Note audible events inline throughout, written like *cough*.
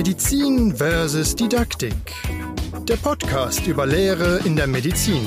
Medizin versus Didaktik. Der Podcast über Lehre in der Medizin.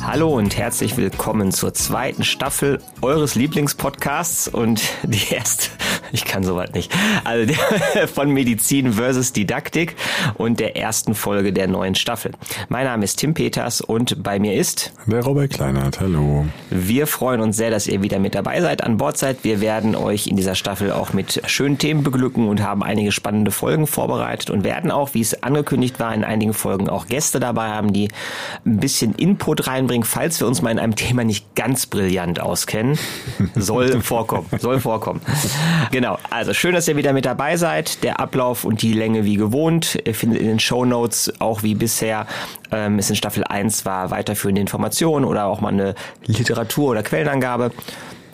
Hallo und herzlich willkommen zur zweiten Staffel eures Lieblingspodcasts und die erste ich kann soweit nicht. Also *laughs* von Medizin versus Didaktik und der ersten Folge der neuen Staffel. Mein Name ist Tim Peters und bei mir ist der Robert Kleinert. Hallo. Wir freuen uns sehr, dass ihr wieder mit dabei seid, an Bord seid. Wir werden euch in dieser Staffel auch mit schönen Themen beglücken und haben einige spannende Folgen vorbereitet und werden auch, wie es angekündigt war, in einigen Folgen auch Gäste dabei haben, die ein bisschen Input reinbringen, falls wir uns mal in einem Thema nicht ganz brillant auskennen. *laughs* Soll vorkommen, soll vorkommen. *laughs* Genau, also schön, dass ihr wieder mit dabei seid. Der Ablauf und die Länge wie gewohnt. Ihr findet in den Show Notes auch wie bisher ähm, es in Staffel 1 war weiterführende Informationen oder auch mal eine Literatur- oder Quellenangabe.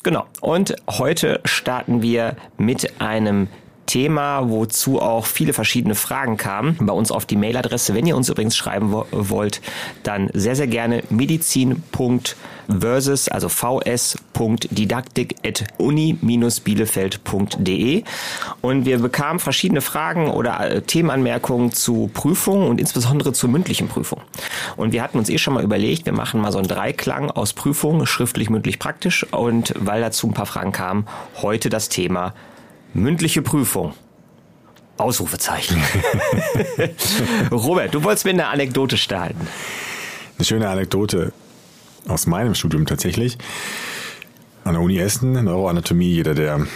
Genau. Und heute starten wir mit einem Thema, wozu auch viele verschiedene Fragen kamen. Bei uns auf die Mailadresse, wenn ihr uns übrigens schreiben wollt, dann sehr, sehr gerne medizin.versus, also vs.didaktik.uni-bielefeld.de. Und wir bekamen verschiedene Fragen oder äh, Themenanmerkungen zu Prüfungen und insbesondere zur mündlichen Prüfung. Und wir hatten uns eh schon mal überlegt, wir machen mal so einen Dreiklang aus Prüfung, schriftlich, mündlich, praktisch. Und weil dazu ein paar Fragen kamen, heute das Thema Mündliche Prüfung. Ausrufezeichen. *laughs* Robert, du wolltest mit einer Anekdote starten. Eine schöne Anekdote aus meinem Studium tatsächlich. An der Uni Essen, Neuroanatomie, jeder, der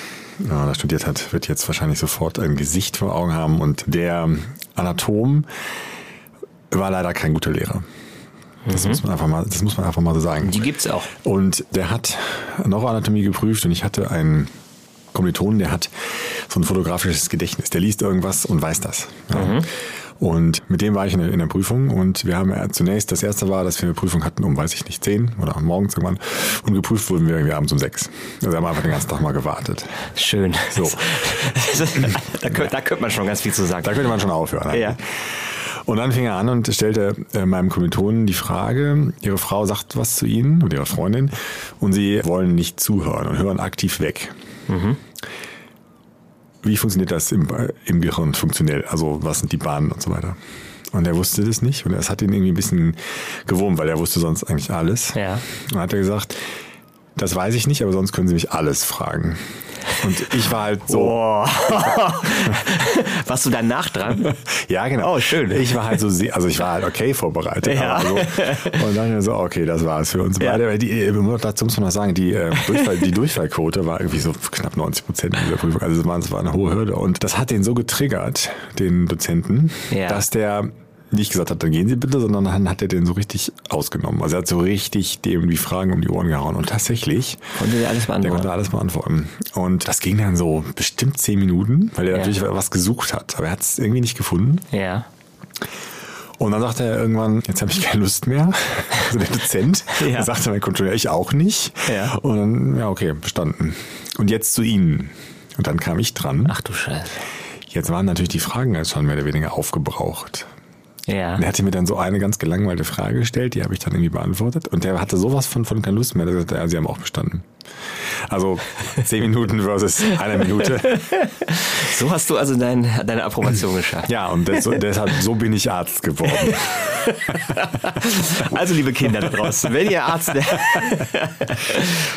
ja, da studiert hat, wird jetzt wahrscheinlich sofort ein Gesicht vor Augen haben. Und der Anatom war leider kein guter Lehrer. Das, mhm. muss man einfach mal, das muss man einfach mal so sagen. Die gibt's auch. Und der hat Neuroanatomie geprüft und ich hatte einen Kommilitonen, der hat so ein fotografisches Gedächtnis. Der liest irgendwas und weiß das. Ja. Mhm. Und mit dem war ich in der, in der, Prüfung und wir haben zunächst, das erste war, dass wir eine Prüfung hatten um, weiß ich nicht, zehn oder morgens irgendwann und geprüft wurden wir irgendwie abends um sechs. Also haben wir einfach den ganzen Tag mal gewartet. Schön. So. *laughs* da, könnte, da könnte man schon ganz viel zu sagen. Da könnte man schon aufhören. Ja. Und dann fing er an und stellte äh, meinem Kommilitonen die Frage, ihre Frau sagt was zu ihnen und ihre Freundin und sie wollen nicht zuhören und hören aktiv weg. Mhm. Wie funktioniert das im, im Gehirn funktionell? Also was sind die Bahnen und so weiter? Und er wusste das nicht und es hat ihn irgendwie ein bisschen gewurmt, weil er wusste sonst eigentlich alles. Ja. Und dann hat er gesagt, das weiß ich nicht, aber sonst können Sie mich alles fragen. Und ich war halt so. Oh. *laughs* Warst du danach dran? *laughs* ja, genau. Oh, schön. Ich war halt so, also ich war halt okay vorbereitet. Ja. So. Und dann so, okay, das war's für uns beide. Ja. Die, äh, dazu muss man noch sagen, die, äh, Durchfall, die Durchfallquote war irgendwie so knapp 90 Prozent in dieser Prüfung. Also es war, es war eine hohe Hürde. Und das hat den so getriggert, den Dozenten, ja. dass der nicht gesagt hat, dann gehen Sie bitte, sondern dann hat er den so richtig ausgenommen. Also er hat so richtig dem die Fragen um die Ohren gehauen. Und tatsächlich konnte er alles beantworten. Der konnte alles beantworten. Und das ging dann so bestimmt zehn Minuten, weil er ja. natürlich was gesucht hat. Aber er hat es irgendwie nicht gefunden. Ja. Und dann sagte er irgendwann, jetzt habe ich keine Lust mehr. *laughs* Also der Dozent. ja. Sagte mein Kontrolleur, ich auch nicht. Ja. Und dann, ja, okay, bestanden. Und jetzt zu Ihnen. Und dann kam ich dran. Ach du Scheiße. Jetzt waren natürlich die Fragen jetzt schon mehr oder weniger aufgebraucht. Ja. Und er hatte mir dann so eine ganz gelangweilte Frage gestellt, die habe ich dann irgendwie beantwortet. Und der hatte sowas von, von keine Lust mehr. Der sagte, ja, sie haben auch bestanden. Also zehn Minuten versus eine Minute. So hast du also dein, deine Approbation geschafft. Ja, und das, deshalb, so bin ich Arzt geworden. Also liebe Kinder da draußen, wenn ihr Arzt...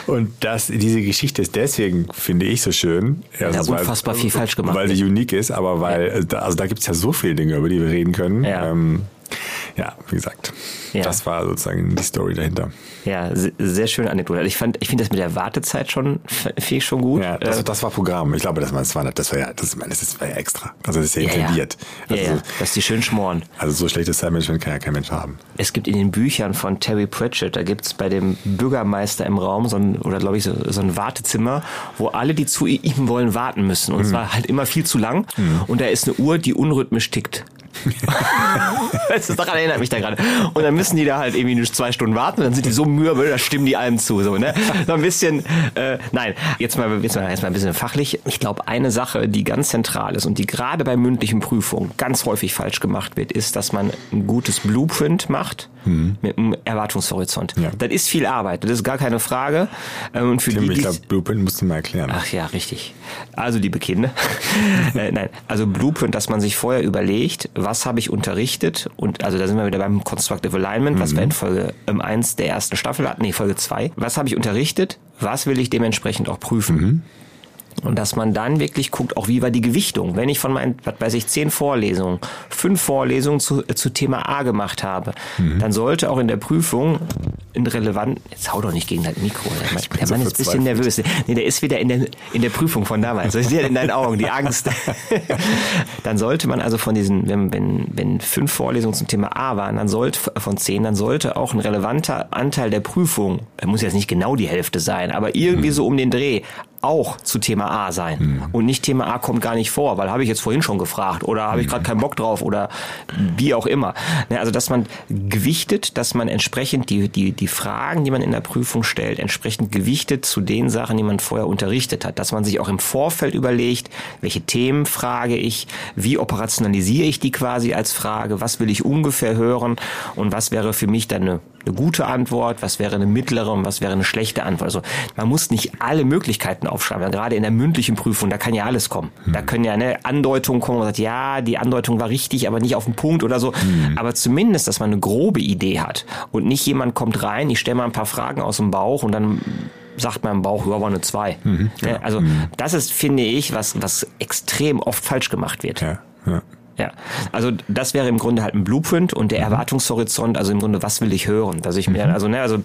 und das, diese Geschichte ist deswegen, finde ich, so schön. Ja, ja unfassbar viel falsch gemacht. Weil sie unique ist, aber weil, also da gibt es ja so viele Dinge, über die wir reden können. Ja. Ähm, ja, wie gesagt, ja. das war sozusagen die Story dahinter. Ja, sehr schöne Anekdote. Ich fand, ich finde das mit der Wartezeit schon, finde ich schon gut. Ja, das, äh, das war Programm. Ich glaube, das war, das war, das war ja, das, das war ja extra. Also das ist ja, intendiert. Ja, also, ja, dass die schön schmoren. Also so schlechtes Zeitmanagement kann ja kein Mensch haben. Es gibt in den Büchern von Terry Pratchett, da gibt es bei dem Bürgermeister im Raum so ein, oder glaube ich, so, so ein Wartezimmer, wo alle, die zu ihm wollen, warten müssen. Und mhm. zwar halt immer viel zu lang. Mhm. Und da ist eine Uhr, die unrhythmisch tickt. *laughs* das daran erinnert mich da gerade. Und dann müssen die da halt irgendwie nur zwei Stunden warten und dann sind die so mürbe, da stimmen die allem zu. So, ne? so ein bisschen, äh, nein, jetzt mal, jetzt mal, jetzt mal ein bisschen fachlich. Ich glaube, eine Sache, die ganz zentral ist und die gerade bei mündlichen Prüfungen ganz häufig falsch gemacht wird, ist, dass man ein gutes Blueprint macht mhm. mit einem Erwartungshorizont. Ja. Das ist viel Arbeit, das ist gar keine Frage. Ähm, und für Tim, die, ich glaube, Blueprint musst du mal erklären. Ach ja, richtig. Also, liebe Kinder, *laughs* äh, nein, also Blueprint, dass man sich vorher überlegt, was habe ich unterrichtet und also da sind wir wieder beim Constructive Alignment, was mhm. wir in Folge ähm, 1 der ersten Staffel hatten, nee, Folge 2. Was habe ich unterrichtet? Was will ich dementsprechend auch prüfen? Mhm. Und dass man dann wirklich guckt, auch wie war die Gewichtung. Wenn ich von meinen, was weiß ich, zehn Vorlesungen, fünf Vorlesungen zu, äh, zu Thema A gemacht habe, mhm. dann sollte auch in der Prüfung in relevant, jetzt hau doch nicht gegen das Mikro, der Mann, der Mann ist ein bisschen nervös. Nee, der ist wieder in der, in der Prüfung von damals. Ich sehe in deinen Augen, die Angst. *laughs* dann sollte man also von diesen, wenn, wenn, wenn fünf Vorlesungen zum Thema A waren, dann sollte, von zehn, dann sollte auch ein relevanter Anteil der Prüfung, muss jetzt nicht genau die Hälfte sein, aber irgendwie mhm. so um den Dreh, auch zu Thema A sein. Hm. Und nicht Thema A kommt gar nicht vor, weil habe ich jetzt vorhin schon gefragt oder habe ich gerade keinen Bock drauf oder wie auch immer. Ne, also dass man gewichtet, dass man entsprechend die, die, die Fragen, die man in der Prüfung stellt, entsprechend gewichtet zu den Sachen, die man vorher unterrichtet hat. Dass man sich auch im Vorfeld überlegt, welche Themen frage ich, wie operationalisiere ich die quasi als Frage, was will ich ungefähr hören und was wäre für mich dann eine eine gute Antwort, was wäre eine mittlere und was wäre eine schlechte Antwort. Also man muss nicht alle Möglichkeiten aufschreiben. Ja, gerade in der mündlichen Prüfung, da kann ja alles kommen. Mhm. Da können ja eine Andeutungen kommen, man sagt, ja, die Andeutung war richtig, aber nicht auf den Punkt oder so. Mhm. Aber zumindest, dass man eine grobe Idee hat und nicht jemand kommt rein, ich stelle mal ein paar Fragen aus dem Bauch und dann sagt man im Bauch, ja, war eine 2. Mhm, ja. Also mhm. das ist, finde ich, was, was extrem oft falsch gemacht wird. Ja, ja. Ja, also das wäre im Grunde halt ein Blueprint und der mhm. Erwartungshorizont, also im Grunde, was will ich hören? Dass ich mir, mhm. also, ne, also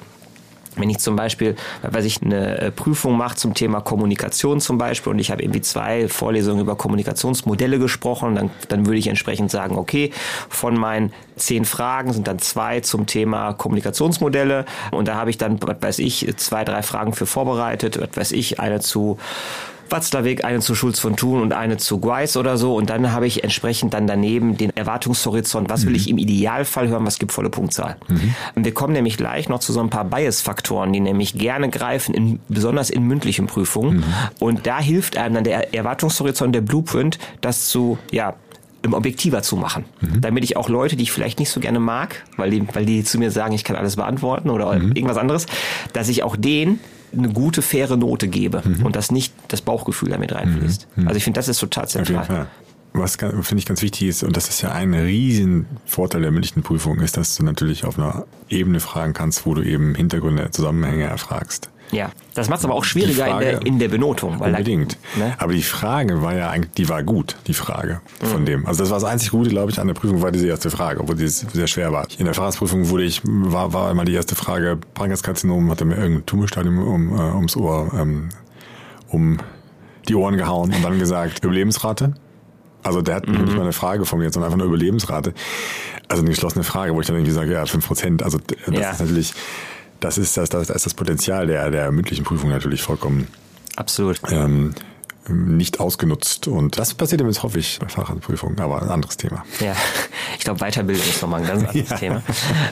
wenn ich zum Beispiel, weil ich eine äh, Prüfung mache zum Thema Kommunikation zum Beispiel und ich habe irgendwie zwei Vorlesungen über Kommunikationsmodelle gesprochen, dann, dann würde ich entsprechend sagen, okay, von meinen zehn Fragen sind dann zwei zum Thema Kommunikationsmodelle und da habe ich dann, was weiß ich, zwei, drei Fragen für vorbereitet, was weiß ich, eine zu Watzlawick, eine zu Schulz von Thun und eine zu Gweiss oder so. Und dann habe ich entsprechend dann daneben den Erwartungshorizont. Was will mhm. ich im Idealfall hören? Was gibt volle Punktzahl? Mhm. Und wir kommen nämlich gleich noch zu so ein paar Bias-Faktoren, die nämlich gerne greifen, in, besonders in mündlichen Prüfungen. Mhm. Und da hilft einem dann der Erwartungshorizont, der Blueprint, das zu, ja, objektiver zu machen. Mhm. Damit ich auch Leute, die ich vielleicht nicht so gerne mag, weil die, weil die zu mir sagen, ich kann alles beantworten oder mhm. irgendwas anderes, dass ich auch denen eine gute, faire Note gebe mhm. und dass nicht das Bauchgefühl damit reinfließt. Mhm. Also ich finde, das ist total zentral. Was finde ich ganz wichtig ist, und das ist ja ein riesen Vorteil der mündlichen Prüfung, ist, dass du natürlich auf einer Ebene fragen kannst, wo du eben Hintergründe, Zusammenhänge erfragst. Ja, das macht es aber auch schwieriger Frage, in, der, in der Benotung. Unbedingt. Da, ne? Aber die Frage war ja eigentlich, die war gut, die Frage von mhm. dem. Also das war das einzig Gute, glaube ich, an der Prüfung war diese erste Frage, obwohl die sehr schwer war. In der Fahrradsprüfung wurde ich, war, war immer die erste Frage, Pankreaskarzinom, hat er mir irgendein Tumorstadium um, äh, ums Ohr, ähm, um die Ohren gehauen und dann gesagt, Überlebensrate. Also der hat mhm. nicht mal eine Frage formuliert, sondern einfach eine Überlebensrate. Also eine geschlossene Frage, wo ich dann irgendwie sage, ja, fünf Prozent. Also das ja. ist natürlich das ist das, das, ist das Potenzial der, der mündlichen Prüfung natürlich vollkommen Absolut. Ähm, nicht ausgenutzt. Und das passiert jetzt hoffe ich, bei Fahrradprüfungen, aber ein anderes Thema. Ja, ich glaube, Weiterbildung ist nochmal ein ganz anderes *laughs* ja. Thema.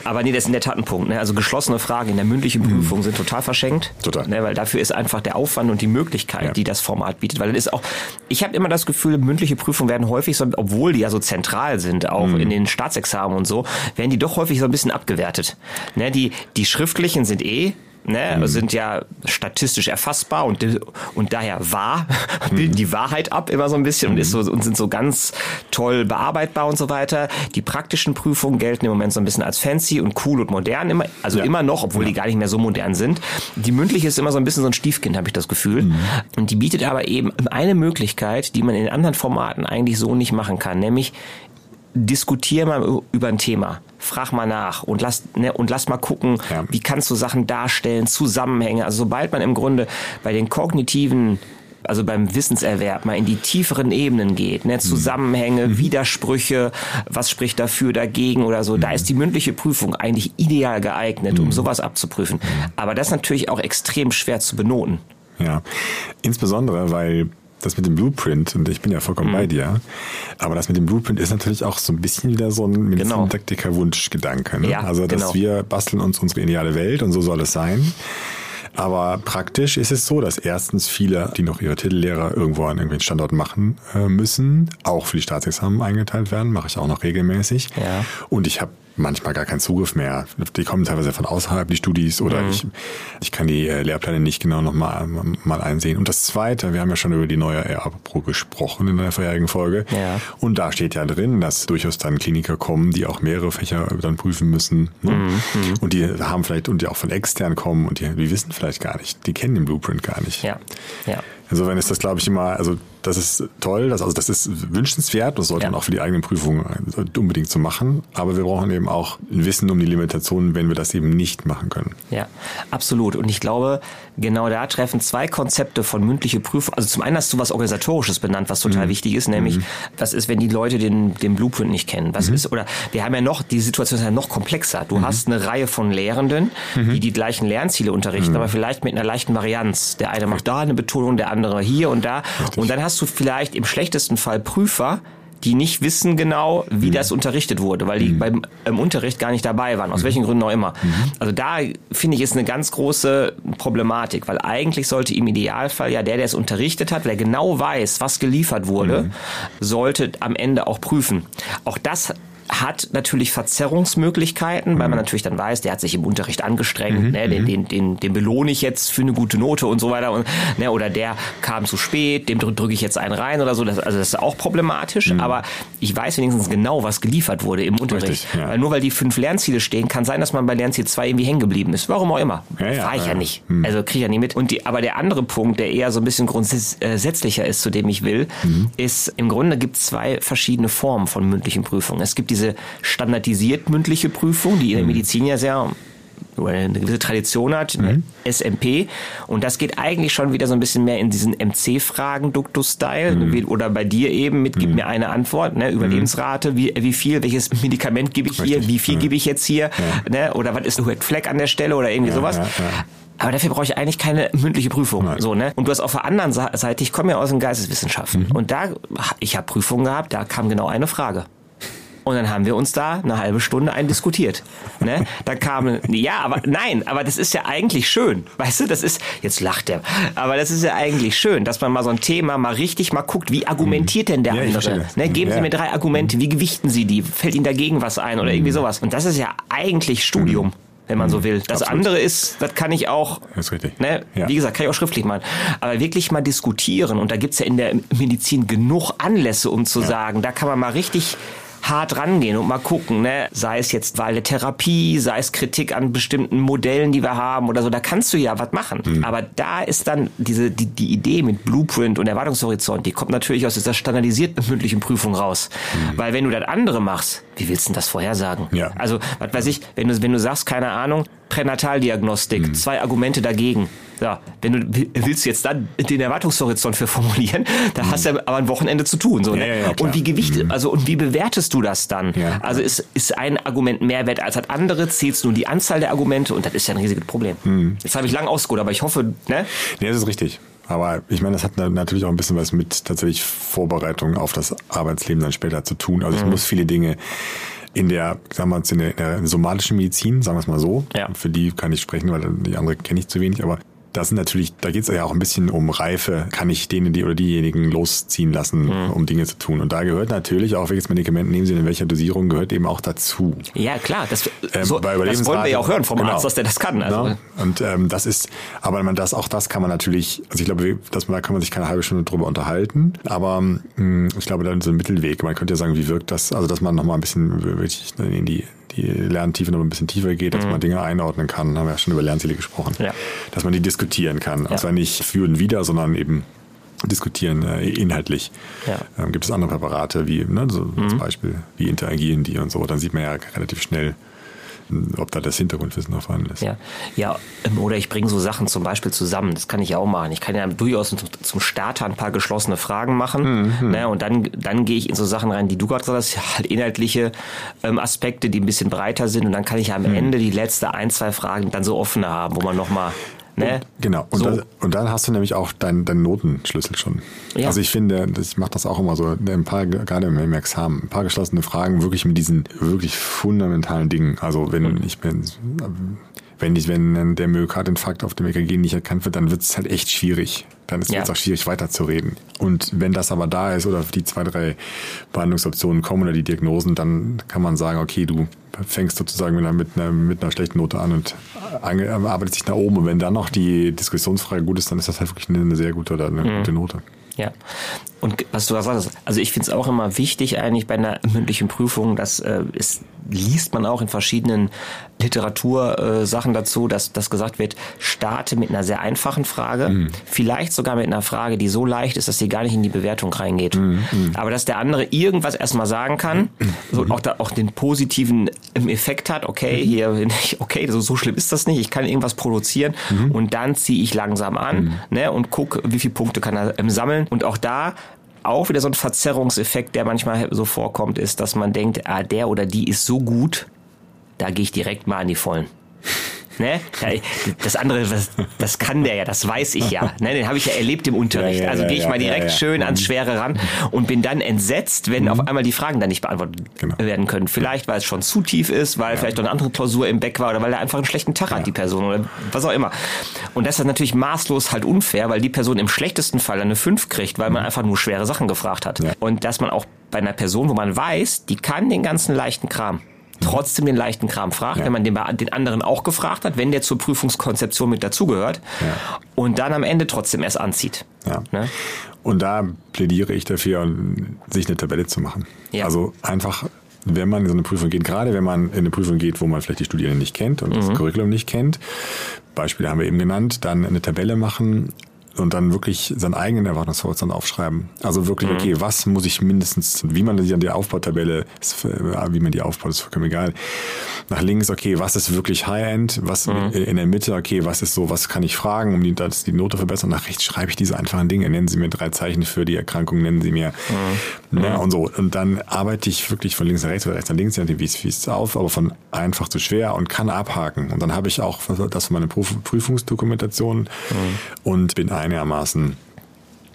Aber nee, das ist in der Tat ein Punkt. Ne? Also geschlossene Fragen in der mündlichen mhm. Prüfung mhm. sind total verschenkt. Total. Ne? Weil dafür ist einfach der Aufwand und die Möglichkeit, ja. die das Format bietet. Weil das ist auch, ich habe immer das Gefühl, mündliche Prüfungen werden häufig so, obwohl die ja so zentral sind, auch mhm. in den Staatsexamen und so, werden die doch häufig so ein bisschen abgewertet. Ne? Die, die schriftlichen sind eh ne, mhm. sind ja statistisch erfassbar und, und daher wahr, *laughs* bilden mhm. die Wahrheit ab immer so ein bisschen und, ist so, und sind so ganz toll bearbeitbar und so weiter. Die praktischen Prüfungen gelten im Moment so ein bisschen als fancy und cool und modern, immer, also ja. immer noch, obwohl ja. die gar nicht mehr so modern sind. Die mündliche ist immer so ein bisschen so ein Stiefkind, habe ich das Gefühl. Mhm. Und die bietet aber eben eine Möglichkeit, die man in anderen Formaten eigentlich so nicht machen kann, nämlich diskutier mal über ein Thema. Frag mal nach und lass, ne, und lass mal gucken, ja. wie kannst du Sachen darstellen, Zusammenhänge. Also sobald man im Grunde bei den kognitiven also beim Wissenserwerb mal in die tieferen Ebenen geht, ne, Zusammenhänge, mhm. Widersprüche, was spricht dafür, dagegen oder so, mhm. da ist die mündliche Prüfung eigentlich ideal geeignet, um mhm. sowas abzuprüfen. Aber das ist natürlich auch extrem schwer zu benoten. Ja, insbesondere, weil das mit dem Blueprint, und ich bin ja vollkommen mhm. bei dir, aber das mit dem Blueprint ist natürlich auch so ein bisschen wieder so ein Medizintechniker-Wunschgedanke. Ne? Ja, also, dass genau. wir basteln uns unsere ideale Welt und so soll es sein. Aber praktisch ist es so, dass erstens viele, die noch ihre Titellehrer irgendwo an irgendwelchen Standorten machen äh, müssen, auch für die Staatsexamen eingeteilt werden, mache ich auch noch regelmäßig. Ja. Und ich habe manchmal gar keinen Zugriff mehr. Die kommen teilweise von außerhalb, die Studis, oder mhm. ich, ich kann die äh, Lehrpläne nicht genau nochmal mal einsehen. Und das Zweite, wir haben ja schon über die neue RA-Pro gesprochen in der vorherigen Folge. Ja. Und da steht ja drin, dass durchaus dann Kliniker kommen, die auch mehrere Fächer dann prüfen müssen. Ne? Mhm. mhm. Und die haben vielleicht, und die auch von extern kommen und die, die wissen vielleicht gar nicht, die kennen den Blueprint gar nicht. Ja, ja. Insofern ist das, glaube ich, immer, also das ist toll, das, also das ist wünschenswert, das sollte ja. man auch für die eigenen Prüfungen unbedingt so machen. Aber wir brauchen eben auch ein Wissen um die Limitationen, wenn wir das eben nicht machen können. Ja, absolut. Und ich glaube, genau da treffen zwei Konzepte von mündliche Prüfung. Also zum einen hast du was Organisatorisches benannt, was total mhm. wichtig ist, nämlich, mhm. was ist, wenn die Leute den, den Blueprint nicht kennen? Was mhm. ist, oder wir haben ja noch, die Situation ist ja noch komplexer. Du mhm. hast eine Reihe von Lehrenden, mhm. die die gleichen Lernziele unterrichten, mhm. aber vielleicht mit einer leichten Varianz. Der eine macht da eine Betonung, der andere hier und da. Richtig. Und dann hast du vielleicht im schlechtesten Fall Prüfer, die nicht wissen genau, wie mhm. das unterrichtet wurde, weil die mhm. beim im Unterricht gar nicht dabei waren, aus mhm. welchen Gründen auch immer. Mhm. Also da finde ich ist eine ganz große Problematik, weil eigentlich sollte im Idealfall ja der, der es unterrichtet hat, der genau weiß, was geliefert wurde, mhm. sollte am Ende auch prüfen. Auch das hat natürlich Verzerrungsmöglichkeiten, weil man mhm. natürlich dann weiß, der hat sich im Unterricht angestrengt, mhm. ne, den, mhm. den, den, den belohne ich jetzt für eine gute Note und so weiter. Und, ne, oder der kam zu spät, dem drücke ich jetzt einen rein oder so. Das, also das ist auch problematisch, mhm. aber ich weiß wenigstens genau, was geliefert wurde im Unterricht. Richtig, ja. Weil nur weil die fünf Lernziele stehen, kann sein, dass man bei Lernziel 2 irgendwie hängen geblieben ist. Warum auch immer. Ja, ja, Fahre ich ja, ja nicht. Mhm. Also kriege ich ja nicht mit. Und die, aber der andere Punkt, der eher so ein bisschen grundsätzlicher ist, zu dem ich will, mhm. ist, im Grunde gibt es zwei verschiedene Formen von mündlichen Prüfungen. Es gibt diese standardisiert mündliche Prüfung, die in der mhm. Medizin ja sehr eine gewisse Tradition hat, mhm. SMP. Und das geht eigentlich schon wieder so ein bisschen mehr in diesen MC-Fragen-Duktus-Style. Mhm. Oder bei dir eben mit, gib mhm. mir eine Antwort, ne, Überlebensrate, wie, wie viel, welches Medikament gebe ich Richtig. hier, wie viel ja. gebe ich jetzt hier, ja. ne, oder was ist ein Red Flag an der Stelle oder irgendwie ja, sowas. Aber dafür brauche ich eigentlich keine mündliche Prüfung. Nein. So, ne? Und du hast auf der anderen Seite, ich komme ja aus den Geisteswissenschaften. Mhm. Und da, ich habe Prüfungen gehabt, da kam genau eine Frage. Und dann haben wir uns da eine halbe Stunde eindiskutiert. Ne? Da kam, ja, aber nein, aber das ist ja eigentlich schön. Weißt du, das ist, jetzt lacht er, aber das ist ja eigentlich schön, dass man mal so ein Thema mal richtig mal guckt, wie argumentiert denn der ja, andere? Ne? Geben ja. Sie mir drei Argumente, wie gewichten Sie die? Fällt Ihnen dagegen was ein oder irgendwie mhm. sowas? Und das ist ja eigentlich Studium. Mhm wenn man so will. Das Absolut. andere ist, das kann ich auch, das ist richtig. Ne, ja. wie gesagt, kann ich auch schriftlich machen. Aber wirklich mal diskutieren und da gibt's ja in der Medizin genug Anlässe, um zu sagen, da kann man mal richtig hart rangehen und mal gucken, ne? sei es jetzt Wahl der Therapie, sei es Kritik an bestimmten Modellen, die wir haben oder so, da kannst du ja was machen. Mhm. Aber da ist dann diese, die, die Idee mit Blueprint und Erwartungshorizont, die kommt natürlich aus dieser standardisierten mündlichen Prüfung raus. Mhm. Weil wenn du das andere machst, wie willst du denn das vorhersagen? Ja. Also, was weiß ich, wenn du, wenn du sagst, keine Ahnung, Pränataldiagnostik, mhm. zwei Argumente dagegen. Ja, wenn du willst jetzt dann den Erwartungshorizont für formulieren, da mhm. hast du ja aber ein Wochenende zu tun. So, ne? Ja, ja, und wie gewicht, mhm. also und wie bewertest du das dann? Ja. Also ist, ist ein Argument mehr wert als das andere? Zählst du nur die Anzahl der Argumente und das ist ja ein riesiges Problem. Mhm. Jetzt habe ich lang ausgeholt, aber ich hoffe, ne? Nee, das ist richtig. Aber ich meine, das hat natürlich auch ein bisschen was mit tatsächlich Vorbereitung auf das Arbeitsleben dann später zu tun. Also ich mhm. muss viele Dinge in der, sagen wir mal, in der, in der somatischen Medizin, sagen wir es mal so, ja. für die kann ich sprechen, weil die andere kenne ich zu wenig, aber da sind natürlich, da geht es ja auch ein bisschen um Reife. Kann ich denen die oder diejenigen losziehen lassen, mhm. um Dinge zu tun? Und da gehört natürlich auch, welches Medikament nehmen Sie in welcher Dosierung, gehört eben auch dazu. Ja, klar. Das, ähm, so, das wollen wir ja auch hören vom genau. Arzt, dass der das kann. Also. Ja, und ähm, das ist, aber man das, auch das kann man natürlich, also ich glaube, dass man, da kann man sich keine halbe Stunde drüber unterhalten. Aber mh, hm, ich glaube, dann so ein Mittelweg. Man könnte ja sagen, wie wirkt das, also dass man nochmal ein bisschen wirklich in die die Lerntiefe noch ein bisschen tiefer geht, dass mhm. man Dinge einordnen kann. Haben wir ja schon über Lernziele gesprochen. Ja. Dass man die diskutieren kann. Ja. Und zwar nicht für und wieder, sondern eben diskutieren äh, inhaltlich. Ja. Ähm, gibt es andere Präparate, wie ne, so mhm. als Beispiel, wie interagieren die und so. Dann sieht man ja relativ schnell, ob da das Hintergrundwissen noch vorhanden ist. Ja, ja ähm, oder ich bringe so Sachen zum Beispiel zusammen. Das kann ich auch machen. Ich kann ja durchaus zum Starter ein paar geschlossene Fragen machen. Mhm. Ne, und dann, dann gehe ich in so Sachen rein, die du gerade gesagt hast, halt inhaltliche ähm, Aspekte, die ein bisschen breiter sind. Und dann kann ich am mhm. Ende die letzte ein, zwei Fragen dann so offene haben, wo man nochmal Ne? Genau. Und, so. das, und dann hast du nämlich auch deinen dein Notenschlüssel schon. Ja. Also ich finde, ich mache das auch immer so, ein paar, gerade im Examen, ein paar geschlossene Fragen wirklich mit diesen wirklich fundamentalen Dingen. Also wenn Mhm. ich bin, wenn ich, wenn der Myokardinfarkt auf dem EKG nicht erkannt wird, dann wird es halt echt schwierig. Dann ist Ja. es auch schwierig weiterzureden. Und wenn das aber da ist oder die zwei, drei Behandlungsoptionen kommen oder die Diagnosen, dann kann man sagen, okay, du fängst sozusagen mit einer, mit einer, mit einer schlechten Note an und ange- arbeitest dich nach oben. Und wenn dann noch die Diskussionsfrage gut ist, dann ist das halt wirklich eine, eine sehr gute oder eine Mhm. gute Note. Ja. Und was du da sagst, also ich finde es auch immer wichtig eigentlich bei einer mündlichen Prüfung, dass äh, es liest man auch in verschiedenen Literatursachen äh, dazu, dass, dass gesagt wird, starte mit einer sehr einfachen Frage, vielleicht sogar mit einer Frage, die so leicht ist, dass sie gar nicht in die Bewertung reingeht. Aber dass der andere irgendwas erstmal sagen kann, so auch, da, auch den positiven ähm, Effekt hat, okay, hier, okay, so, so schlimm ist das nicht, ich kann irgendwas produzieren und dann ziehe ich langsam an ne, und guck, wie viele Punkte kann er ähm, sammeln. Und auch da auch wieder so ein Verzerrungseffekt, der manchmal so vorkommt, ist, dass man denkt, ah, der oder die ist so gut, da gehe ich direkt mal an die Vollen. Ne? Das andere, das, das kann der ja, das weiß ich ja. Ne? Den habe ich ja erlebt im Unterricht. Ja, ja, also ja, gehe ich mal direkt schön ans Schwere ran und bin dann entsetzt, wenn auf einmal die Fragen dann nicht beantwortet Genau. werden können. Vielleicht, weil es schon zu tief ist, weil vielleicht noch eine andere Klausur im Back war oder weil er einfach einen schlechten Tag hat, die Person oder was auch immer. Und das ist natürlich maßlos halt unfair, weil die Person im schlechtesten Fall eine 5 kriegt, weil man einfach nur schwere Sachen gefragt hat. Und dass man auch bei einer Person, wo man weiß, die kann den ganzen leichten Kram, trotzdem den leichten Kram fragt, Ja. wenn man den bei den anderen auch gefragt hat, wenn der zur Prüfungskonzeption mit dazugehört und dann am Ende trotzdem erst anzieht. Ja. Ne? Und da plädiere ich dafür, sich eine Tabelle zu machen. Ja. Also einfach, wenn man in so eine Prüfung geht, gerade wenn man in eine Prüfung geht, wo man vielleicht die Studierenden nicht kennt und Mhm. das Curriculum nicht kennt, Beispiele haben wir eben genannt, dann eine Tabelle machen und dann wirklich seinen eigenen Erwartungshorizont aufschreiben. Also wirklich, Mhm. okay, was muss ich mindestens, wie man die an der Aufbautabelle, ist, äh, wie man die aufbaut, ist vollkommen egal. Nach links, okay, was ist wirklich High-End, was Mhm. in der Mitte, okay, was ist so, was kann ich fragen, um die, dass die Note verbessern. Nach rechts schreibe ich diese einfachen Dinge. Nennen Sie mir drei Zeichen für die Erkrankung, nennen Sie mir, Mhm. ne, und so. Und dann arbeite ich wirklich von links nach rechts oder rechts nach links, wie es, wie es auf, aber von einfach zu schwer und kann abhaken. Und dann habe ich auch das für meine Prüf Prüfungsdokumentation Mhm. und bin einigermaßen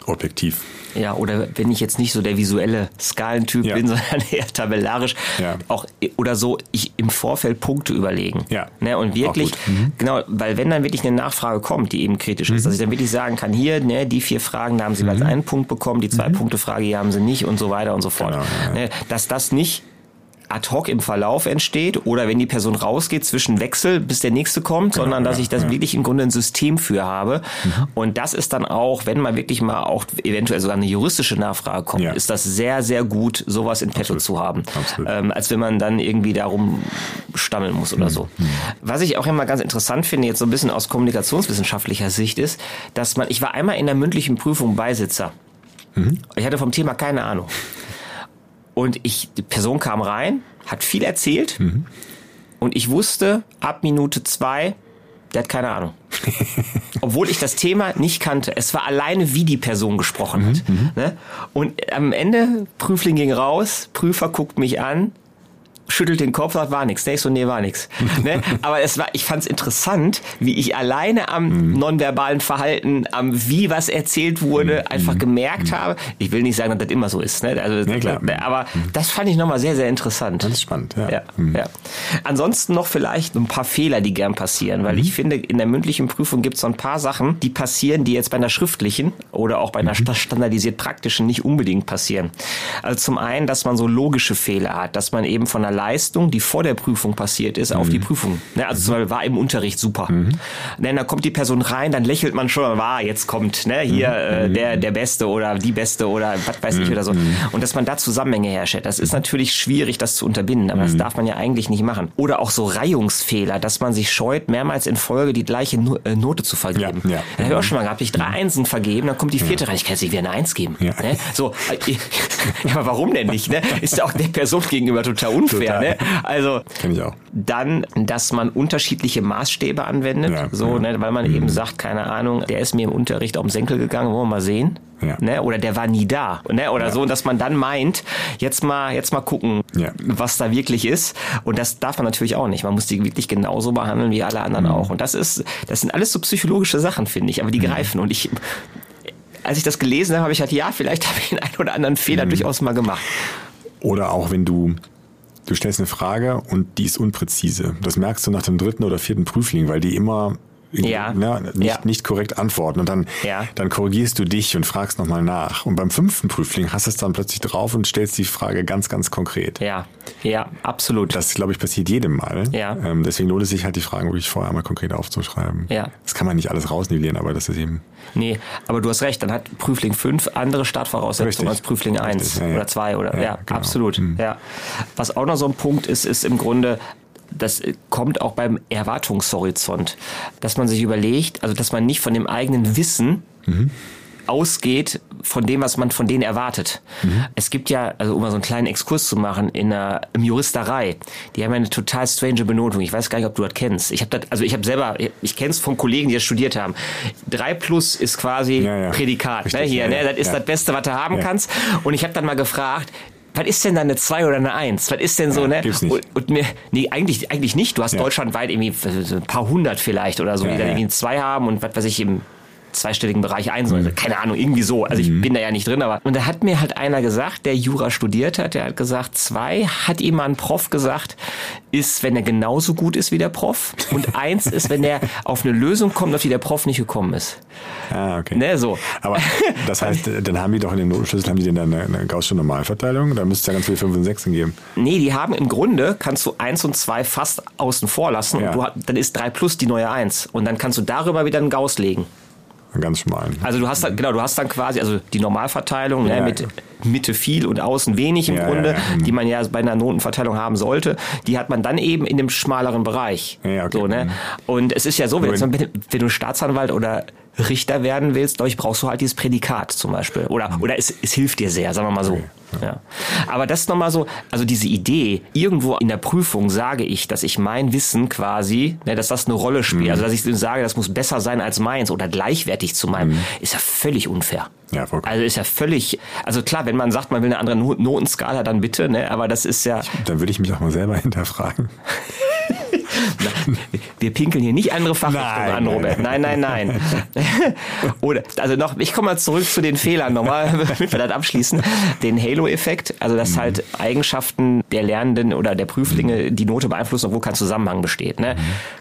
objektiv. Ja, oder wenn ich jetzt nicht so der visuelle Skalentyp Ja. bin, *laughs* sondern eher tabellarisch, Ja. auch oder so, ich im Vorfeld Punkte überlegen. Ja. Ne, und wirklich. Mhm. genau, weil wenn dann wirklich eine Nachfrage kommt, die eben kritisch ist, dass ich dann wirklich sagen kann, hier, ne, die vier Fragen, da haben sie jeweils einen Punkt bekommen, die zwei Punkte Frage, hier haben sie nicht und so weiter und so fort. Mhm. Genau, ja. Ne, dass das nicht ad hoc im Verlauf entsteht oder wenn die Person rausgeht zwischen Wechsel, bis der nächste kommt, sondern dass Genau, ja, ich das ja. Mhm. wirklich im Grunde ein System für habe. Und das ist dann auch, wenn man wirklich mal auch eventuell sogar eine juristische Nachfrage kommt, Ja. ist das sehr, sehr gut, sowas in petto Absolut. zu haben. Ähm, als wenn man dann irgendwie darum stammeln muss Mhm. oder so. Was ich auch immer ganz interessant finde, jetzt so ein bisschen aus kommunikationswissenschaftlicher Sicht ist, dass man, ich war einmal in der mündlichen Prüfung Beisitzer. Mhm. Ich hatte vom Thema keine Ahnung. Und ich, die Person kam rein, hat viel erzählt Mhm. und ich wusste ab Minute zwei, der hat keine Ahnung. *laughs* Obwohl ich das Thema nicht kannte. Es war alleine, wie die Person gesprochen hat. Ne? Und am Ende, Prüfling ging raus, Prüfer guckt mich an, schüttelt den Kopf, sagt, war nix. Ne? Ich so, nee, war nix. *laughs* ne? Aber es war, ich fand es interessant, wie ich alleine am nonverbalen Verhalten, am wie was erzählt wurde, einfach gemerkt habe. Ich will nicht sagen, dass das immer so ist. Ne? Also, Ja, klar. Aber das fand ich nochmal sehr, sehr interessant. Ist spannend, ja. Ja, Mhm. ja. Ansonsten noch vielleicht ein paar Fehler, die gern passieren, weil ich finde, in der mündlichen Prüfung gibt es so ein paar Sachen, die passieren, die jetzt bei einer schriftlichen oder auch bei einer sta- standardisiert praktischen nicht unbedingt passieren. Also zum einen, dass man so logische Fehler hat, dass man eben von einer Leistung, die vor der Prüfung passiert ist, auf die Prüfung. Ne, also zum Beispiel war im Unterricht super. Ne, dann kommt die Person rein, dann lächelt man schon, war jetzt kommt ne, hier äh, der der Beste oder die Beste oder was weiß ich oder so. Und dass man da Zusammenhänge herstellt, das ist natürlich schwierig, das zu unterbinden, aber das darf man ja eigentlich nicht machen. Oder auch so Reihungsfehler, dass man sich scheut, mehrmals in Folge die gleiche No- äh, Note zu vergeben. Ja, ja. Das habe ich auch schon mal gehabt. Ich drei Einsen vergeben, dann kommt die vierte rein. Ich kann jetzt nicht wieder eine Eins geben. Ja. Ne? So, äh, *laughs* ja, aber warum denn nicht? Ne? Ist ja auch der Person gegenüber total unfair. Ja, ne? Also dann, dass man unterschiedliche Maßstäbe anwendet, Ja, so, ja. Mhm. ne, weil man eben sagt, keine Ahnung, der ist mir im Unterricht auf den Senkel gegangen, wollen wir mal sehen. Ja. Ne? Oder der war nie da. Ne? Oder so, dass man dann meint, jetzt mal, jetzt mal gucken, Ja. was da wirklich ist. Und das darf man natürlich auch nicht. Man muss die wirklich genauso behandeln wie alle anderen Mhm. auch. Und das ist, das sind alles so psychologische Sachen, finde ich, aber die greifen. Und ich, als ich das gelesen habe, habe ich gedacht, ja, vielleicht *laughs* habe ich den einen oder anderen Fehler Mhm. durchaus mal gemacht. Oder auch wenn du, du stellst eine Frage und die ist unpräzise. Das merkst du nach dem dritten oder vierten Prüfling, weil die immer Ja. ne, nicht, Ja. nicht korrekt antworten. Und dann, Ja. dann korrigierst du dich und fragst nochmal nach. Und beim fünften Prüfling hast du es dann plötzlich drauf und stellst die Frage ganz, ganz konkret. Ja, ja, absolut. Das, glaube ich, passiert jedem Mal. Ja. Ähm, deswegen lohnt es sich halt, die Fragen wirklich vorher mal konkret aufzuschreiben. Ja. Das kann man nicht alles rausnivellieren, aber das ist eben. Nee, aber du hast recht, dann hat Prüfling 5 andere Startvoraussetzungen Richtig. als Prüfling 1 Richtig, ja, oder 2 oder ja, genau. absolut. Ja. Was auch noch so ein Punkt ist, ist im Grunde das kommt auch beim Erwartungshorizont, dass man sich überlegt, also dass man nicht von dem eigenen Wissen ausgeht von dem, was man von denen erwartet. Es gibt ja, also um mal so einen kleinen Exkurs zu machen, in der im Juristerei, die haben ja eine total strange Benotung. Ich weiß gar nicht, ob du das kennst. Ich habe das, also ich habe selber, ich kenne es von Kollegen, die das studiert haben. Drei plus ist quasi Ja, ja. Prädikat. Richtig, ne? Hier, ja, ne? Das ist das Beste, was du haben kannst. Und ich habe dann mal gefragt, was ist denn da eine 2 oder eine 1? Was ist denn so, Ja, ne? gibt's nicht. Und, und mir, nee, eigentlich, eigentlich nicht. Du hast Ja. deutschlandweit irgendwie so ein paar hundert vielleicht oder so, die dann irgendwie eine 2 haben und was weiß ich im zweistelligen Bereich eins oder Mhm. keine Ahnung, irgendwie so. Also ich bin da ja nicht drin, aber und da hat mir halt einer gesagt, der Jura studiert hat, der hat gesagt, zwei hat ihm mal ein Prof gesagt, ist, wenn er genauso gut ist wie der Prof und *laughs* eins ist, wenn er auf eine Lösung kommt, auf die der Prof nicht gekommen ist. Ah, okay. Ne, so. Aber das heißt, *laughs* dann haben die doch in den Notenschlüssel, haben die denn eine, eine Gaußsche Normalverteilung? Da müsste es ja ganz viele 5 und 6 geben. Nee, die haben im Grunde, kannst du eins und zwei fast außen vor lassen Ja. und du, dann ist drei plus die neue eins und dann kannst du darüber wieder einen Gauss legen. Einen ganz schmalen. Also du hast dann, genau, du hast dann quasi, also die Normalverteilung Ja. ne, mit Mitte viel und außen wenig im Ja, Grunde, ja. Mhm. die man ja bei einer Notenverteilung haben sollte, die hat man dann eben in dem schmaleren Bereich. Ja, okay. so, ne? Mhm. Und es ist ja so, wenn, wenn du Staatsanwalt oder Richter werden willst, glaube ich, brauchst du halt dieses Prädikat zum Beispiel. Oder, oder es, es hilft dir sehr, sagen wir mal so. Mhm. Ja. Aber das ist nochmal so, also diese Idee, irgendwo in der Prüfung sage ich, dass ich mein Wissen quasi, ne, dass das eine Rolle spielt. Mhm. Also dass ich sage, das muss besser sein als meins oder gleichwertig zu meinem, ist ja völlig unfair. Mhm. Ja, vollkommen. Also ist ja völlig, also klar, wenn man sagt, man will eine andere No- Notenskala, dann bitte, ne? Aber das ist ja, Dann würde ich mich auch mal selber *laughs* hinterfragen. Wir pinkeln hier nicht andere Fachrichtungen an, Robert. Nein, nein, nein. *laughs* Oder, also noch, ich komme mal zurück zu den Fehlern nochmal, *laughs* damit wir das abschließen. Den Halo-Effekt, also dass halt Eigenschaften der Lernenden oder der Prüflinge die Note beeinflussen, obwohl kein Zusammenhang besteht. Ne?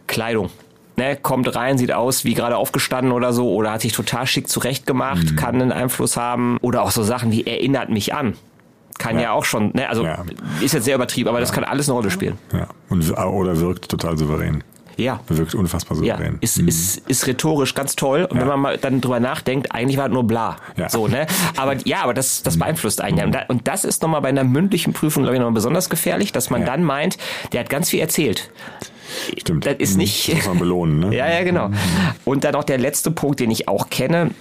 Kleidung. Ne, kommt rein, sieht aus wie gerade aufgestanden oder so, oder hat sich total schick zurechtgemacht, kann einen Einfluss haben. Oder auch so Sachen wie erinnert mich an. Kann ja, Ja. auch schon, ne, also Ja. ist jetzt sehr übertrieben, aber das kann alles eine Rolle spielen. Ja. Und, w- oder wirkt total souverän. Ja. Wirkt unfassbar Ja, souverän. ist, ist, ist rhetorisch ganz toll. Und wenn man mal dann drüber nachdenkt, eigentlich war es nur bla. Ja. So, ne? Aber ja, aber das, das beeinflusst einen ja. Und, da, und das ist nochmal bei einer mündlichen Prüfung, glaube ich, nochmal besonders gefährlich, dass man Ja. dann meint, der hat ganz viel erzählt. Stimmt. Das ist nicht. Das muss man belohnen, ne? *laughs* Ja, ja, genau. Und dann noch der letzte Punkt, den ich auch kenne.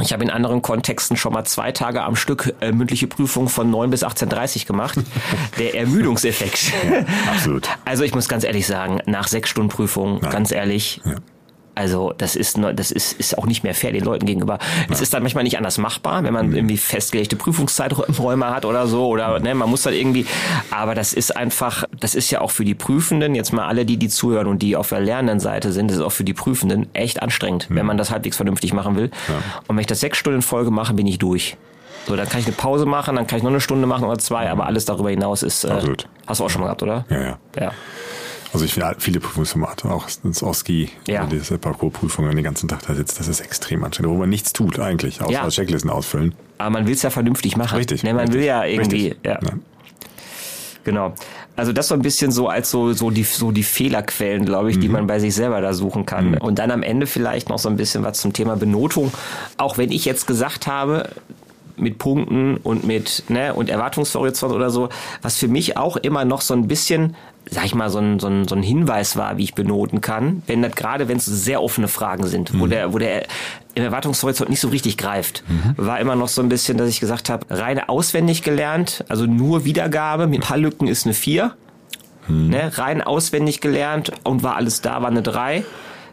Ich habe in anderen Kontexten schon mal zwei Tage am Stück äh, mündliche Prüfung von 9 bis 18.30 gemacht. *laughs* Der Ermüdungseffekt. absolut. Also ich muss ganz ehrlich sagen, nach sechs Stunden Prüfung, ganz ehrlich, Ja. Also das ist das ist, ist auch nicht mehr fair den Leuten gegenüber. Es ist dann manchmal nicht anders machbar, wenn man Mhm. irgendwie festgelegte Prüfungszeiträume hat oder so oder ne, man muss dann irgendwie. Aber das ist einfach, das ist ja auch für die Prüfenden jetzt mal alle, die die zuhören und die auf der lernenden Seite sind, das ist auch für die Prüfenden echt anstrengend, Mhm. wenn man das halbwegs vernünftig machen will. Und wenn ich das sechs Stunden Folge mache, bin ich durch. So, dann kann ich eine Pause machen, dann kann ich noch eine Stunde machen oder zwei, aber alles darüber hinaus ist. Äh, Absolut. Hast du auch schon mal gehabt, oder? Ja, ja. Ja. Also ich finde viele Prüfungsformate, auch das OSCI, Ja. also diese Parcours-Prüfungen den ganzen Tag da sitzt, das ist extrem anstrengend, wo man nichts tut eigentlich, außer Ja. Checklisten ausfüllen. Aber man will es ja vernünftig machen. Richtig. Ne, man richtig, will ja irgendwie. Ja. Ja. Genau. Also das so ein bisschen so als so, so die, so die Fehlerquellen, glaube ich, die Mhm. man bei sich selber da suchen kann. Und dann am Ende vielleicht noch so ein bisschen was zum Thema Benotung. Auch wenn ich jetzt gesagt habe, mit Punkten und mit, ne, und Erwartungshorizont oder so, was für mich auch immer noch so ein bisschen, sag ich mal, so ein, so ein, so ein Hinweis war, wie ich benoten kann, wenn das gerade, wenn es sehr offene Fragen sind, wo der, wo der im Erwartungshorizont nicht so richtig greift, war immer noch so ein bisschen, dass ich gesagt habe, reine auswendig gelernt, also nur Wiedergabe, mit ein paar Lücken ist eine 4. ne, rein auswendig gelernt und war alles da, war eine 3.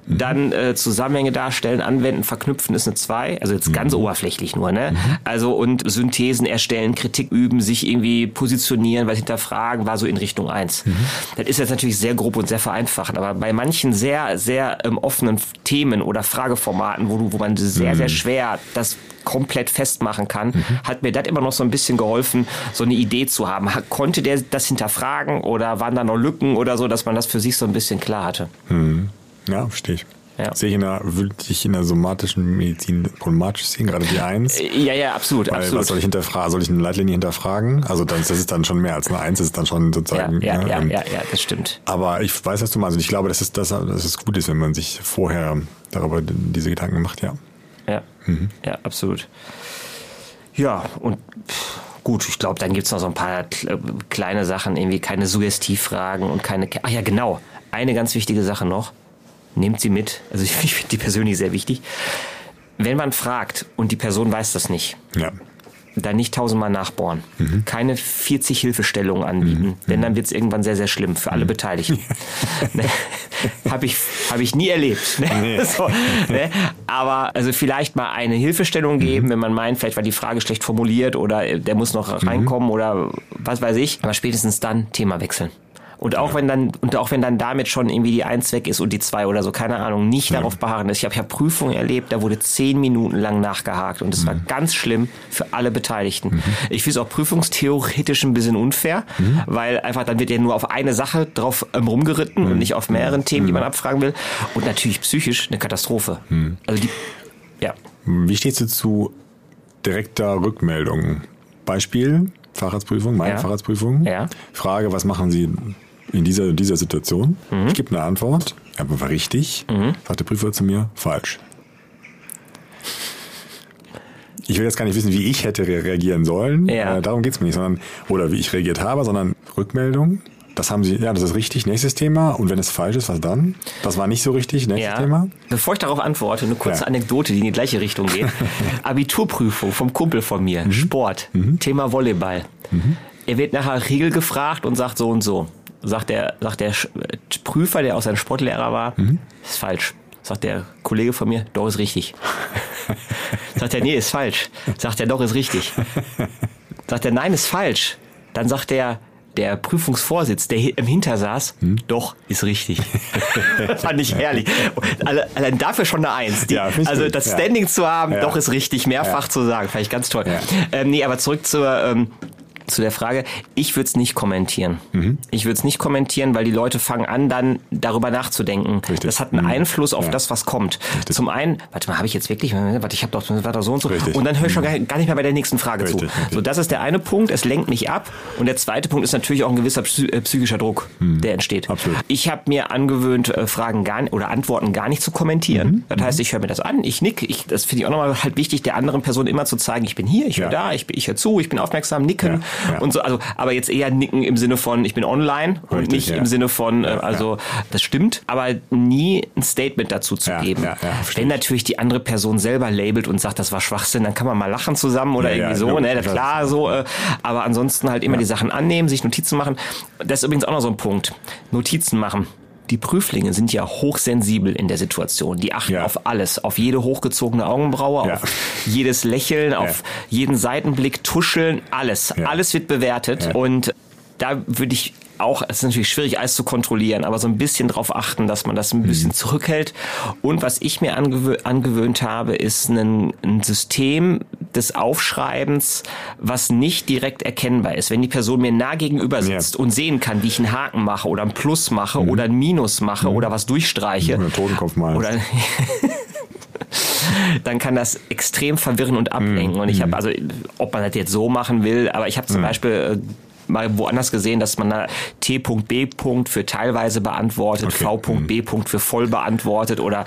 Dann äh, Zusammenhänge darstellen, anwenden, verknüpfen ist eine 2. Also jetzt ganz oberflächlich nur, ne? Also und Synthesen erstellen, Kritik üben, sich irgendwie positionieren, was hinterfragen, war so in Richtung 1. Das ist jetzt natürlich sehr grob und sehr vereinfacht, aber bei manchen sehr, sehr ähm, offenen Themen oder Frageformaten, wo, du, wo man sehr, sehr schwer das komplett festmachen kann, hat mir das immer noch so ein bisschen geholfen, so eine Idee zu haben. Ha- Konnte der das hinterfragen oder waren da noch Lücken oder so, dass man das für sich so ein bisschen klar hatte? Ja, verstehe ich. Ja. Sehe ich in der, würde ich in der somatischen Medizin problematisch sehen, gerade die Eins. Ja, ja, absolut, Weil absolut. was soll ich hinterfragen? Soll ich eine Leitlinie hinterfragen? Also dann, das ist dann schon mehr als eine Eins, das ist dann schon ja, sozusagen. ja, ne, ja, ähm, ja, ja, das stimmt. Aber ich weiß, was du meinst. Und ich glaube, dass es, dass, dass es gut ist, wenn man sich vorher darüber diese Gedanken macht, ja. Ja, ja, absolut. Ja, und gut, ich glaube, dann gibt's noch so ein paar kle- kleine Sachen, irgendwie keine Suggestivfragen und keine. Ke- Ach ja, genau. Eine ganz wichtige Sache noch. Nehmt sie mit. Also *laughs* ich, ich finde die persönlich sehr wichtig. Wenn man fragt und die Person weiß das nicht, Ja. dann nicht tausendmal nachbohren. Mhm. Keine 40 Hilfestellungen anbieten, denn dann wird es irgendwann sehr, sehr schlimm für Mhm. alle Beteiligten. *laughs* ne? Habe ich, hab ich nie erlebt. Ne? Nee. *laughs* So, ne? Aber also vielleicht mal eine Hilfestellung Mhm. geben, wenn man meint, vielleicht war die Frage schlecht formuliert oder äh, der muss Mhm. noch reinkommen oder was weiß ich. Aber spätestens dann Thema wechseln. Und auch wenn dann und auch wenn dann damit schon irgendwie die Eins weg ist und die zwei oder so, keine Ahnung, nicht darauf beharren. Ich habe hab Prüfungen erlebt, da wurde zehn Minuten lang nachgehakt und es war ganz schlimm für alle Beteiligten. Ich finde es auch prüfungstheoretisch ein bisschen unfair, weil einfach dann wird ja nur auf eine Sache drauf ähm, rumgeritten und nicht auf mehreren Themen, die man abfragen will. Und natürlich psychisch eine Katastrophe. Also die, ja. Wie stehst du zu direkter Rückmeldung? Beispiel, Fahrradsprüfung, meine Ja. Fahrradsprüfung. Ja. Frage, was machen Sie in dieser, dieser Situation? Mhm. Ich gebe eine Antwort, aber war richtig. Sagt der Prüfer zu mir, falsch. Ich will jetzt gar nicht wissen, wie ich hätte re- reagieren sollen. Ja. Äh, darum geht's mir nicht, sondern, oder wie ich reagiert habe, sondern Rückmeldung. Das haben Sie, ja, das ist richtig, nächstes Thema. Und wenn es falsch ist, was dann? Das war nicht so richtig, nächstes Ja. Thema. Bevor ich darauf antworte, eine kurze Ja. Anekdote, die in die gleiche Richtung geht. *laughs* Abiturprüfung vom Kumpel von mir, Mhm. Sport, Thema Volleyball. Er wird nachher Regel gefragt und sagt so und so. Sagt der, sagt der äh, Prüfer, der auch sein Sportlehrer war, Mhm. ist falsch. Sagt der Kollege von mir, doch ist richtig. *laughs* sagt er, nee, ist falsch. Sagt er, doch ist richtig. Sagt er, nein, ist falsch. Dann sagt der, der Prüfungsvorsitz, der im Hinter saß, Hm? doch, ist richtig. *laughs* Fand ich herrlich. Alle- Allein dafür schon eine Eins. Die, Ja, also das ja. Standing zu haben, Ja. doch ist richtig, mehrfach Ja. zu sagen, fand ich ganz toll. Ja. Ähm, nee, aber zurück zur, ähm, zu der Frage, ich würde es nicht kommentieren. Mhm. Ich würde es nicht kommentieren, weil die Leute fangen an, dann darüber nachzudenken. Richtig. Das hat einen Mhm. Einfluss auf Ja. das, was kommt. Richtig. Zum einen, warte mal, habe ich jetzt wirklich, warte, ich habe doch, war doch so und so. Richtig. Und dann höre ich schon gar, gar nicht mehr bei der nächsten Frage zu. So, das ist der eine Punkt, es lenkt mich ab. Und der zweite Punkt ist natürlich auch ein gewisser äh, psychischer Druck, der entsteht. Absolut. Ich habe mir angewöhnt, äh, Fragen gar oder Antworten gar nicht zu kommentieren. Mhm. Das heißt, ich höre mir das an, ich nick. Ich, das finde ich auch nochmal halt wichtig, der anderen Person immer zu zeigen, ich bin hier, ich Ja. da, ich, bin- ich höre zu, ich bin aufmerksam, nicken Ja, ja. und so. Also, aber jetzt eher nicken im Sinne von, ich bin online und Richtig, nicht ja. im Sinne von, äh, also das stimmt, aber nie ein Statement dazu zu geben. Wenn ich. natürlich die andere Person selber labelt und sagt, das war Schwachsinn, dann kann man mal lachen zusammen oder irgendwie so, ne, klar. so. Äh, aber ansonsten halt immer die Sachen annehmen, sich Notizen machen. Das ist übrigens auch noch so ein Punkt. Notizen machen. Die Prüflinge sind ja hochsensibel in der Situation. Die achten Ja. auf alles, auf jede hochgezogene Augenbraue, Ja. auf jedes Lächeln, auf jeden Seitenblick, Tuscheln, alles. Alles wird bewertet und da würde ich auch, es ist natürlich schwierig, alles zu kontrollieren, aber so ein bisschen drauf achten, dass man das ein Mhm. bisschen zurückhält. Und was ich mir angewö angewöhnt habe, ist ein, ein System des Aufschreibens, was nicht direkt erkennbar ist. Wenn die Person mir nah gegenüber sitzt Ja. Mhm. und sehen kann, wie ich einen Haken mache oder ein Plus mache oder ein Minus mache oder was durchstreiche. Oder Totenkopf mal. Oder dann kann das extrem verwirren und ablenken. Und ich Mhm. habe, also ob man das jetzt so machen will, aber ich habe zum Beispiel äh, mal woanders gesehen, dass man da T.B. für teilweise beantwortet, Okay. Mhm. V.B. für voll beantwortet oder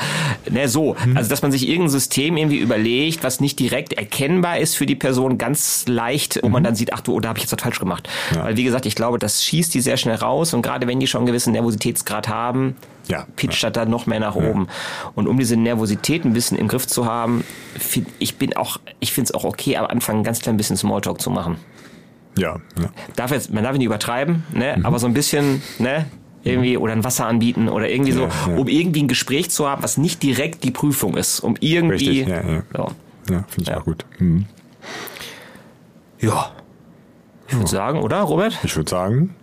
ne, so. Mhm. Also dass man sich irgendein System irgendwie überlegt, was nicht direkt erkennbar ist für die Person, ganz leicht, wo man dann sieht, ach du, da habe ich jetzt was falsch gemacht. Mhm. Ja. Weil wie gesagt, ich glaube, das schießt die sehr schnell raus und gerade wenn die schon einen gewissen Nervositätsgrad haben, Ja. pitcht das dann noch mehr nach oben. Und um diese Nervosität ein bisschen im Griff zu haben, find, ich bin auch, ich finde es auch okay, am Anfang ein ganz klein bisschen Smalltalk zu machen. Ja, ja. Darf jetzt, man darf nicht übertreiben, ne? aber so ein bisschen, ne? irgendwie oder ein Wasser anbieten oder irgendwie so, Ja, um irgendwie ein Gespräch zu haben, was nicht direkt die Prüfung ist, um irgendwie. Richtig, ja, ja. So. Ja, finde ich auch gut. Mhm. Ja. Ich würde sagen, oder, Robert? Ich würde sagen,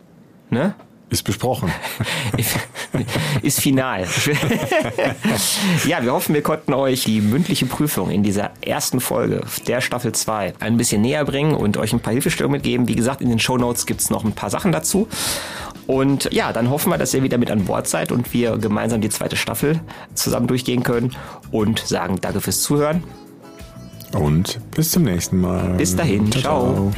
Ne? Ist besprochen. *laughs* Ist final. *laughs* ja, wir hoffen, wir konnten euch die mündliche Prüfung in dieser ersten Folge der Staffel 2 ein bisschen näher bringen und euch ein paar Hilfestellungen mitgeben. Wie gesagt, in den Shownotes gibt es noch ein paar Sachen dazu. Und ja, dann hoffen wir, dass ihr wieder mit an Bord seid und wir gemeinsam die zweite Staffel zusammen durchgehen können und sagen danke fürs Zuhören. Und bis zum nächsten Mal. Bis dahin. Ciao.